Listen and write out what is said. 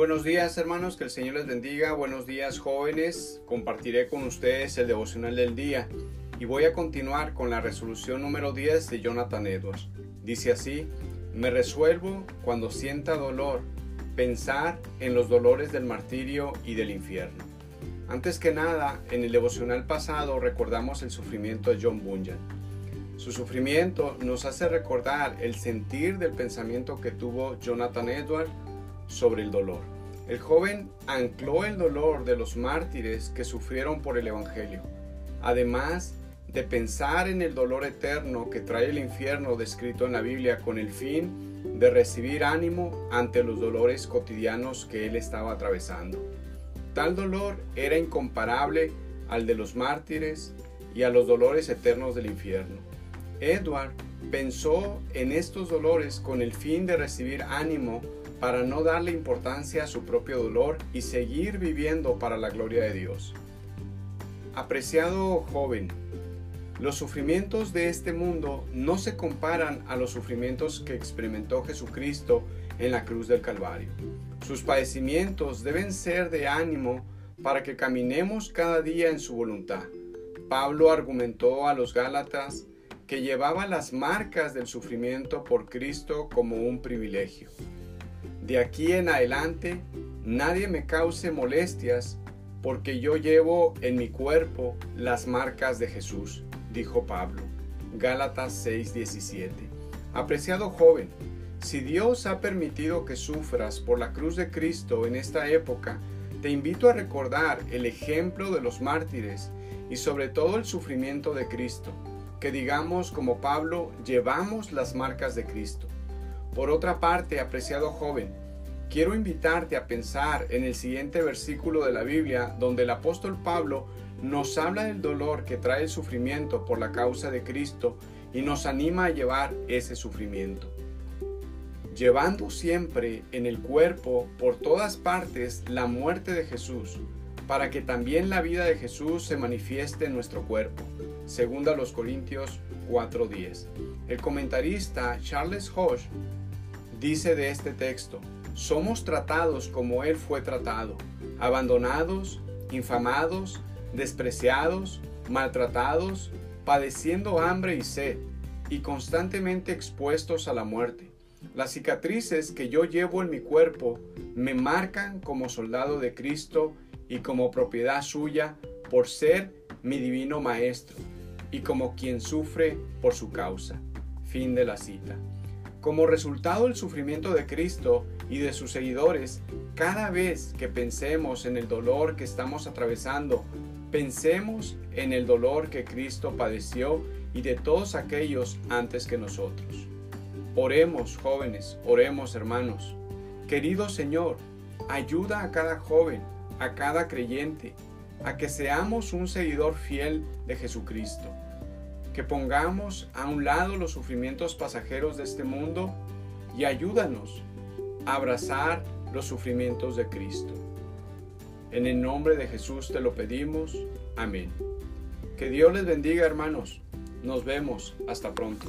buenos días hermanos, que el Señor les bendiga. Buenos días jóvenes. Compartiré con ustedes el devocional del día y voy a continuar con la resolución número 10 de Jonathan Edwards. Dice así, me resuelvo cuando sienta dolor pensar en los dolores del martirio y del infierno. Antes que nada, en el devocional pasado recordamos el sufrimiento de John Bunyan. Su sufrimiento nos hace recordar el sentir del pensamiento que tuvo Jonathan Edwards sobre el dolor. El joven ancló el dolor de los mártires que sufrieron por el Evangelio, además de pensar en el dolor eterno que trae el infierno descrito en la Biblia con el fin de recibir ánimo ante los dolores cotidianos que él estaba atravesando. Tal dolor era incomparable al de los mártires y a los dolores eternos del infierno. Edward pensó en estos dolores con el fin de recibir ánimo para no darle importancia a su propio dolor y seguir viviendo para la gloria de Dios. Apreciado joven, los sufrimientos de este mundo no se comparan a los sufrimientos que experimentó Jesucristo en la cruz del Calvario. Sus padecimientos deben ser de ánimo para que caminemos cada día en su voluntad. Pablo argumentó a los Gálatas que llevaba las marcas del sufrimiento por Cristo como un privilegio. De aquí en adelante, nadie me cause molestias, porque yo llevo en mi cuerpo las marcas de Jesús, dijo Pablo. Gálatas 6:17. Apreciado joven, si Dios ha permitido que sufras por la cruz de Cristo en esta época, te invito a recordar el ejemplo de los mártires y sobre todo el sufrimiento de Cristo, que digamos como Pablo, llevamos las marcas de Cristo. Por otra parte, apreciado joven, quiero invitarte a pensar en el siguiente versículo de la Biblia donde el apóstol Pablo nos habla del dolor que trae el sufrimiento por la causa de Cristo y nos anima a llevar ese sufrimiento. Llevando siempre en el cuerpo por todas partes la muerte de Jesús, para que también la vida de Jesús se manifieste en nuestro cuerpo. Segunda los Corintios 4:10. El comentarista Charles Hodge dice de este texto, somos tratados como Él fue tratado, abandonados, infamados, despreciados, maltratados, padeciendo hambre y sed, y constantemente expuestos a la muerte. Las cicatrices que yo llevo en mi cuerpo me marcan como soldado de Cristo y como propiedad suya por ser mi divino Maestro y como quien sufre por su causa. Fin de la cita. Como resultado del sufrimiento de Cristo y de sus seguidores, cada vez que pensemos en el dolor que estamos atravesando, pensemos en el dolor que Cristo padeció y de todos aquellos antes que nosotros. Oremos, jóvenes, oremos, hermanos. Querido Señor, ayuda a cada joven, a cada creyente, a que seamos un seguidor fiel de Jesucristo que pongamos a un lado los sufrimientos pasajeros de este mundo y ayúdanos a abrazar los sufrimientos de Cristo. En el nombre de Jesús te lo pedimos. Amén. Que Dios les bendiga hermanos. Nos vemos. Hasta pronto.